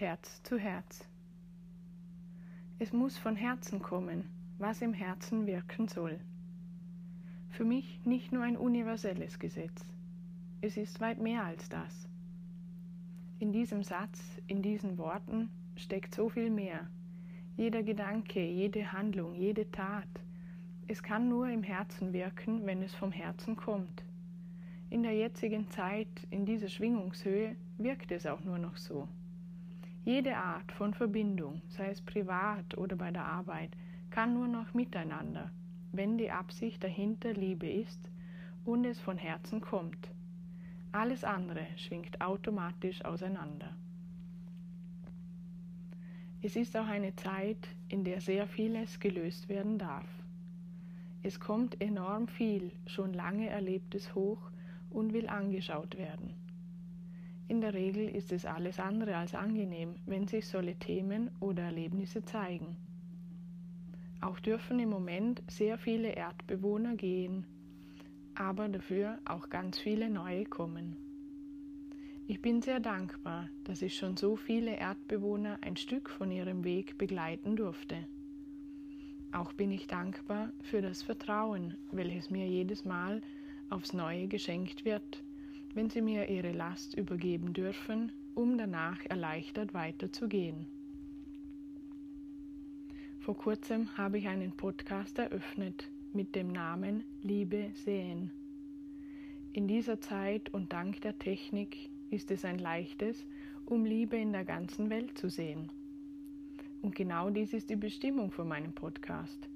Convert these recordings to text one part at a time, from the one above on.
Herz zu Herz. Es muss von Herzen kommen, was im Herzen wirken soll. Für mich nicht nur ein universelles Gesetz. Es ist weit mehr als das. In diesem Satz, in diesen Worten steckt so viel mehr. Jeder Gedanke, jede Handlung, jede Tat. Es kann nur im Herzen wirken, wenn es vom Herzen kommt. In der jetzigen Zeit, in dieser Schwingungshöhe, wirkt es auch nur noch so. Jede Art von Verbindung, sei es privat oder bei der Arbeit, kann nur noch miteinander, wenn die Absicht dahinter Liebe ist und es von Herzen kommt. Alles andere schwingt automatisch auseinander. Es ist auch eine Zeit, in der sehr vieles gelöst werden darf. Es kommt enorm viel schon lange Erlebtes hoch und will angeschaut werden. In der Regel ist es alles andere als angenehm, wenn sich solche Themen oder Erlebnisse zeigen. Auch dürfen im Moment sehr viele Erdbewohner gehen, aber dafür auch ganz viele neue kommen. Ich bin sehr dankbar, dass ich schon so viele Erdbewohner ein Stück von ihrem Weg begleiten durfte. Auch bin ich dankbar für das Vertrauen, welches mir jedes Mal aufs Neue geschenkt wird, wenn sie mir ihre Last übergeben dürfen, um danach erleichtert weiterzugehen. Vor kurzem habe ich einen Podcast eröffnet mit dem Namen Liebe sehen. In dieser Zeit und dank der Technik ist es ein leichtes, um Liebe in der ganzen Welt zu sehen. Und genau dies ist die Bestimmung von meinem Podcast.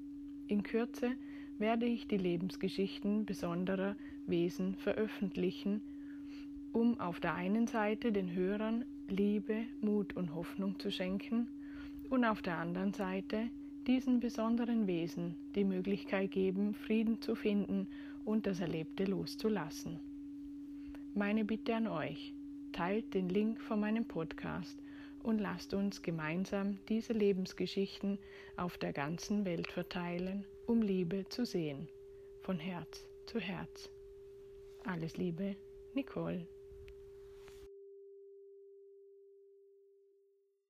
In Kürze werde ich die Lebensgeschichten besonderer Wesen veröffentlichen, um auf der einen Seite den Hörern Liebe, Mut und Hoffnung zu schenken und auf der anderen Seite diesen besonderen Wesen die Möglichkeit geben, Frieden zu finden und das Erlebte loszulassen. Meine Bitte an euch, teilt den Link von meinem Podcast und lasst uns gemeinsam diese Lebensgeschichten auf der ganzen Welt verteilen, um Liebe zu sehen, von Herz zu Herz. Alles Liebe, Nicole.